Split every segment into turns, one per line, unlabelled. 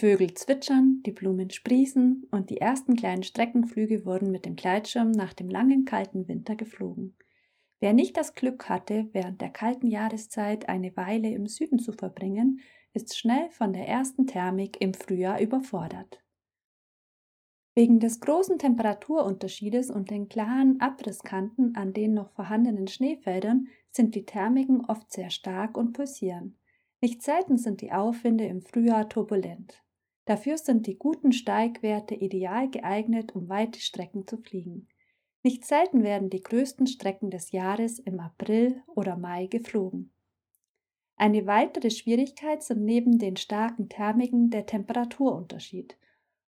Vögel zwitschern, die Blumen sprießen und die ersten kleinen Streckenflüge wurden mit dem Gleitschirm nach dem langen kalten Winter geflogen. Wer nicht das Glück hatte, während der kalten Jahreszeit eine Weile im Süden zu verbringen, ist schnell von der ersten Thermik im Frühjahr überfordert. Wegen des großen Temperaturunterschiedes und den klaren Abrisskanten an den noch vorhandenen Schneefeldern sind die Thermiken oft sehr stark und pulsieren. Nicht selten sind die Aufwinde im Frühjahr turbulent. Dafür sind die guten Steigwerte ideal geeignet, um weite Strecken zu fliegen. Nicht selten werden die größten Strecken des Jahres im April oder Mai geflogen. Eine weitere Schwierigkeit sind neben den starken Thermiken der Temperaturunterschied.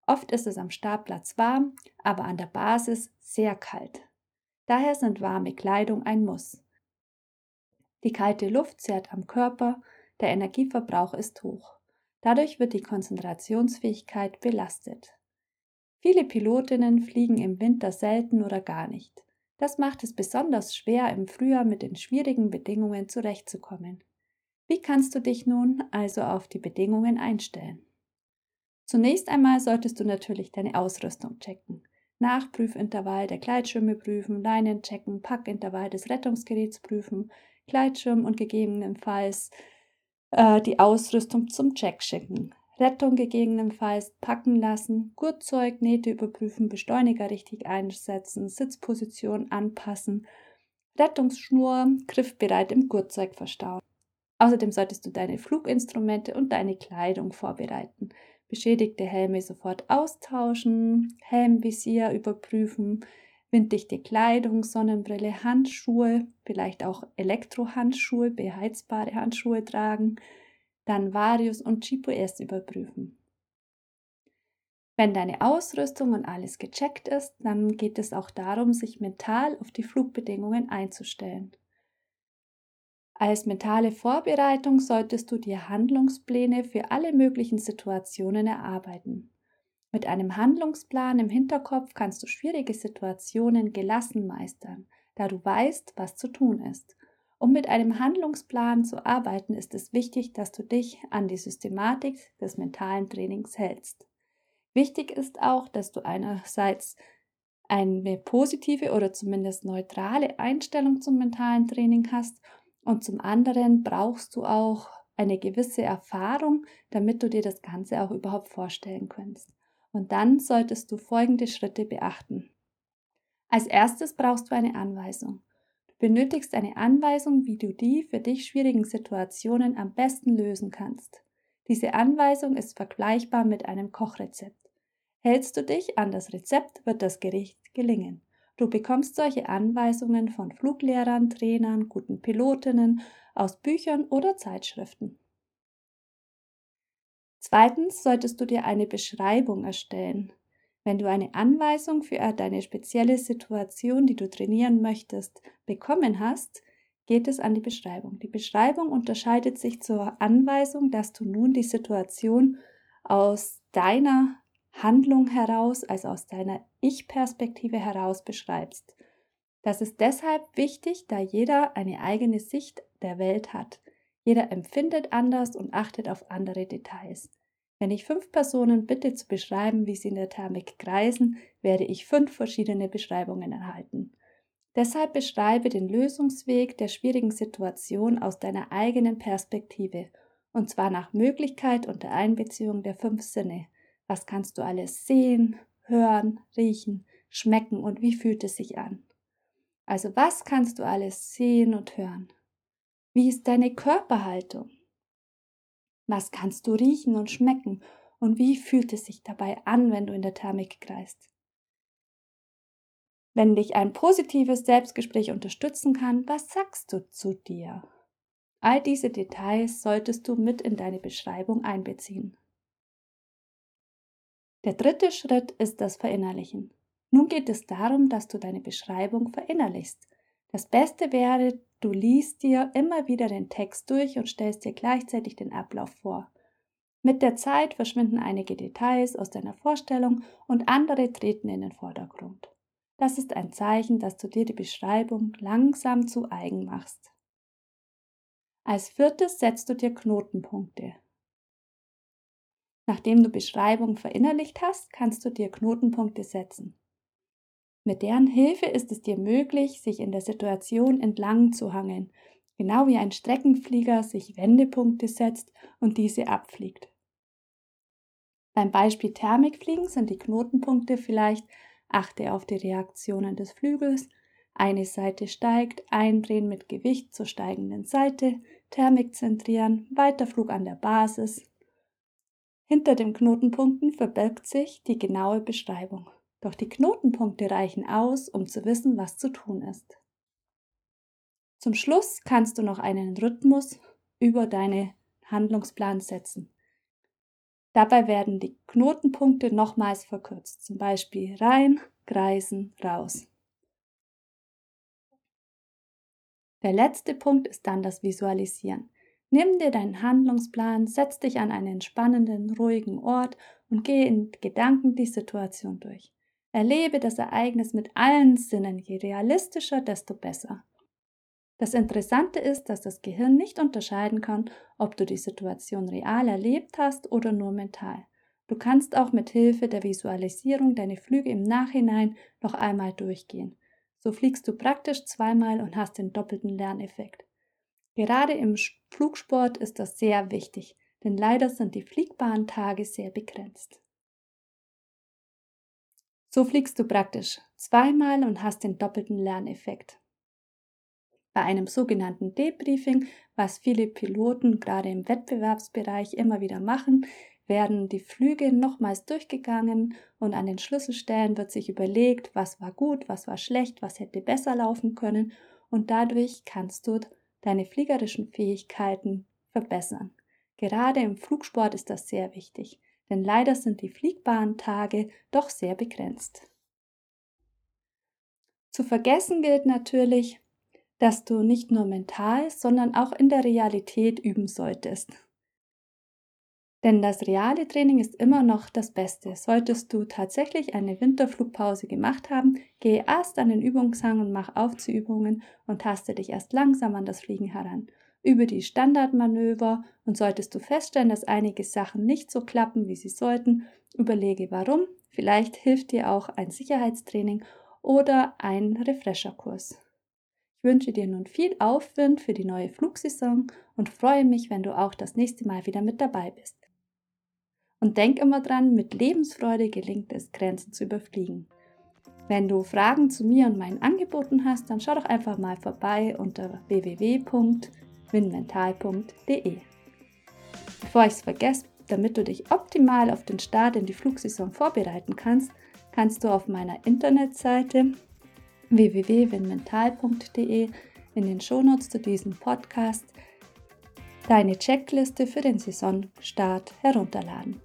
Oft ist es am Startplatz warm, aber an der Basis sehr kalt. Daher sind warme Kleidung ein Muss. Die kalte Luft zerrt am Körper der Energieverbrauch ist hoch. Dadurch wird die Konzentrationsfähigkeit belastet. Viele Pilotinnen fliegen im Winter selten oder gar nicht. Das macht es besonders schwer, im Frühjahr mit den schwierigen Bedingungen zurechtzukommen. Wie kannst du dich nun also auf die Bedingungen einstellen? Zunächst einmal solltest du natürlich deine Ausrüstung checken. Nachprüfintervall der Gleitschirme prüfen, Leinen checken, Packintervall des Rettungsgeräts prüfen, Gleitschirm und gegebenenfalls äh, die Ausrüstung zum Check schicken. Rettung gegebenenfalls packen lassen, Gurtzeug, Nähte überprüfen, Beschleuniger richtig einsetzen, Sitzposition anpassen, Rettungsschnur griffbereit im Gurtzeug verstauen. Außerdem solltest du deine Fluginstrumente und deine Kleidung vorbereiten. Beschädigte Helme sofort austauschen, Helmvisier überprüfen, winddichte Kleidung, Sonnenbrille, Handschuhe, vielleicht auch Elektrohandschuhe, beheizbare Handschuhe tragen, dann Varius und GPS überprüfen. Wenn deine Ausrüstung und alles gecheckt ist, dann geht es auch darum, sich mental auf die Flugbedingungen einzustellen. Als mentale Vorbereitung solltest du dir Handlungspläne für alle möglichen Situationen erarbeiten. Mit einem Handlungsplan im Hinterkopf kannst du schwierige Situationen gelassen meistern, da du weißt, was zu tun ist. Um mit einem Handlungsplan zu arbeiten, ist es wichtig, dass du dich an die Systematik des mentalen Trainings hältst. Wichtig ist auch, dass du einerseits eine positive oder zumindest neutrale Einstellung zum mentalen Training hast und zum anderen brauchst du auch eine gewisse Erfahrung, damit du dir das Ganze auch überhaupt vorstellen kannst. Und dann solltest du folgende Schritte beachten. Als erstes brauchst du eine Anweisung. Du benötigst eine Anweisung, wie du die für dich schwierigen Situationen am besten lösen kannst. Diese Anweisung ist vergleichbar mit einem Kochrezept. Hältst du dich an das Rezept, wird das Gericht gelingen. Du bekommst solche Anweisungen von Fluglehrern, Trainern, guten Pilotinnen, aus Büchern oder Zeitschriften. Zweitens solltest du dir eine Beschreibung erstellen. Wenn du eine Anweisung für deine spezielle Situation, die du trainieren möchtest, bekommen hast, geht es an die Beschreibung. Die Beschreibung unterscheidet sich zur Anweisung, dass du nun die Situation aus deiner Handlung heraus, also aus deiner Ich-Perspektive heraus beschreibst. Das ist deshalb wichtig, da jeder eine eigene Sicht der Welt hat. Jeder empfindet anders und achtet auf andere Details. Wenn ich fünf Personen bitte zu beschreiben, wie sie in der Thermik kreisen, werde ich fünf verschiedene Beschreibungen erhalten. Deshalb beschreibe den Lösungsweg der schwierigen Situation aus deiner eigenen Perspektive, und zwar nach Möglichkeit unter Einbeziehung der fünf Sinne. Was kannst du alles sehen, hören, riechen, schmecken und wie fühlt es sich an? Also was kannst du alles sehen und hören? Wie ist deine Körperhaltung? Was kannst du riechen und schmecken und wie fühlt es sich dabei an, wenn du in der Thermik kreist? Wenn dich ein positives Selbstgespräch unterstützen kann, was sagst du zu dir? All diese Details solltest du mit in deine Beschreibung einbeziehen. Der dritte Schritt ist das Verinnerlichen. Nun geht es darum, dass du deine Beschreibung verinnerlichst. Das Beste wäre, du liest dir immer wieder den Text durch und stellst dir gleichzeitig den Ablauf vor. Mit der Zeit verschwinden einige Details aus deiner Vorstellung und andere treten in den Vordergrund. Das ist ein Zeichen, dass du dir die Beschreibung langsam zu eigen machst. Als viertes setzt du dir Knotenpunkte. Nachdem du Beschreibung verinnerlicht hast, kannst du dir Knotenpunkte setzen. Mit deren Hilfe ist es dir möglich, sich in der Situation entlang zu hangeln, genau wie ein Streckenflieger sich Wendepunkte setzt und diese abfliegt. Beim Beispiel Thermikfliegen sind die Knotenpunkte vielleicht achte auf die Reaktionen des Flügels, eine Seite steigt, eindrehen mit Gewicht zur steigenden Seite, Thermik zentrieren, Weiterflug an der Basis. Hinter den Knotenpunkten verbirgt sich die genaue Beschreibung. Doch die Knotenpunkte reichen aus, um zu wissen, was zu tun ist. Zum Schluss kannst du noch einen Rhythmus über deine Handlungsplan setzen. Dabei werden die Knotenpunkte nochmals verkürzt, zum Beispiel rein, kreisen, raus. Der letzte Punkt ist dann das Visualisieren. Nimm dir deinen Handlungsplan, setz dich an einen entspannenden, ruhigen Ort und gehe in Gedanken die Situation durch. Erlebe das Ereignis mit allen Sinnen, je realistischer, desto besser. Das Interessante ist, dass das Gehirn nicht unterscheiden kann, ob du die Situation real erlebt hast oder nur mental. Du kannst auch mit Hilfe der Visualisierung deine Flüge im Nachhinein noch einmal durchgehen. So fliegst du praktisch zweimal und hast den doppelten Lerneffekt. Gerade im Flugsport ist das sehr wichtig, denn leider sind die fliegbaren Tage sehr begrenzt. So fliegst du praktisch zweimal und hast den doppelten Lerneffekt. Bei einem sogenannten Debriefing, was viele Piloten gerade im Wettbewerbsbereich immer wieder machen, werden die Flüge nochmals durchgegangen und an den Schlüsselstellen wird sich überlegt, was war gut, was war schlecht, was hätte besser laufen können und dadurch kannst du deine fliegerischen Fähigkeiten verbessern. Gerade im Flugsport ist das sehr wichtig denn leider sind die fliegbaren Tage doch sehr begrenzt. Zu vergessen gilt natürlich, dass du nicht nur mental, sondern auch in der Realität üben solltest. Denn das reale Training ist immer noch das Beste. Solltest du tatsächlich eine Winterflugpause gemacht haben, gehe erst an den Übungshang und mach Aufzuübungen und taste dich erst langsam an das Fliegen heran über die Standardmanöver und solltest du feststellen, dass einige Sachen nicht so klappen, wie sie sollten, überlege warum. Vielleicht hilft dir auch ein Sicherheitstraining oder ein Refresherkurs. Ich wünsche dir nun viel Aufwind für die neue Flugsaison und freue mich, wenn du auch das nächste Mal wieder mit dabei bist. Und denk immer dran, mit Lebensfreude gelingt es, Grenzen zu überfliegen. Wenn du Fragen zu mir und meinen Angeboten hast, dann schau doch einfach mal vorbei unter www winmental.de. Bevor ich es vergesse, damit du dich optimal auf den Start in die Flugsaison vorbereiten kannst, kannst du auf meiner Internetseite www.winmental.de in den Shownotes zu diesem Podcast deine Checkliste für den Saisonstart herunterladen.